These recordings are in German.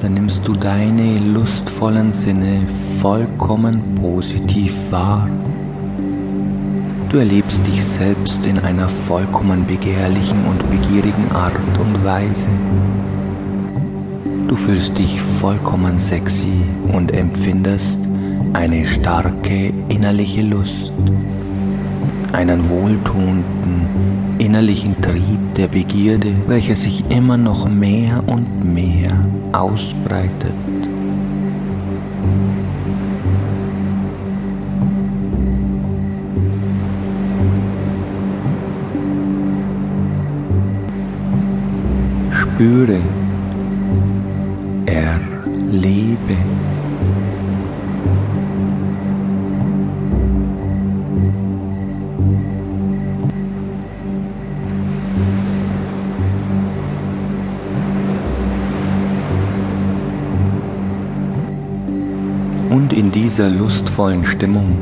dann nimmst du deine lustvollen Sinne vollkommen positiv wahr. Du erlebst dich selbst in einer vollkommen begehrlichen und begierigen Art und Weise. Du fühlst dich vollkommen sexy und empfindest eine starke innerliche Lust, einen wohltuenden innerlichen Trieb der Begierde, welcher sich immer noch mehr und mehr ausbreitet. Spüre, erlebe. Und in dieser lustvollen Stimmung,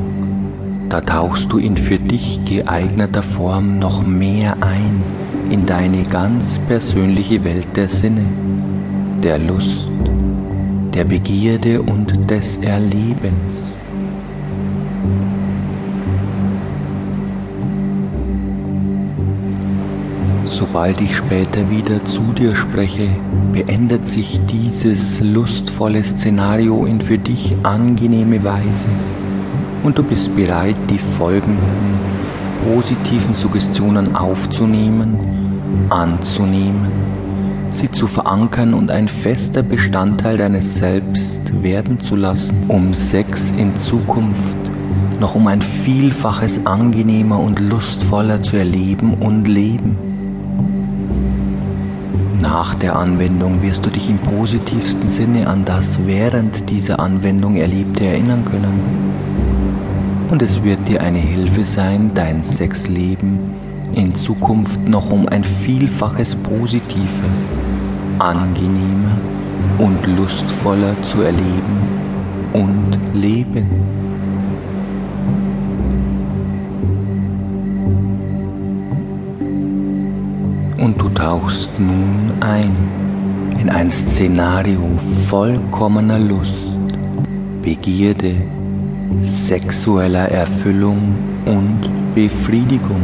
da tauchst du in für dich geeigneter Form noch mehr ein in deine ganz persönliche Welt der Sinne, der Lust, der Begierde und des Erlebens. Sobald ich später wieder zu dir spreche, beendet sich dieses lustvolle Szenario in für dich angenehme Weise und du bist bereit, die folgenden positiven Suggestionen aufzunehmen, anzunehmen, sie zu verankern und ein fester Bestandteil deines Selbst werden zu lassen, um Sex in Zukunft noch um ein Vielfaches angenehmer und lustvoller zu erleben und leben. Nach der Anwendung wirst du dich im positivsten Sinne an das während dieser Anwendung Erlebte erinnern können. Und es wird dir eine Hilfe sein, dein Sexleben in Zukunft noch um ein Vielfaches positiver, angenehmer und lustvoller zu erleben und leben. Und du tauchst nun ein in ein Szenario vollkommener Lust, Begierde, sexueller Erfüllung und Befriedigung.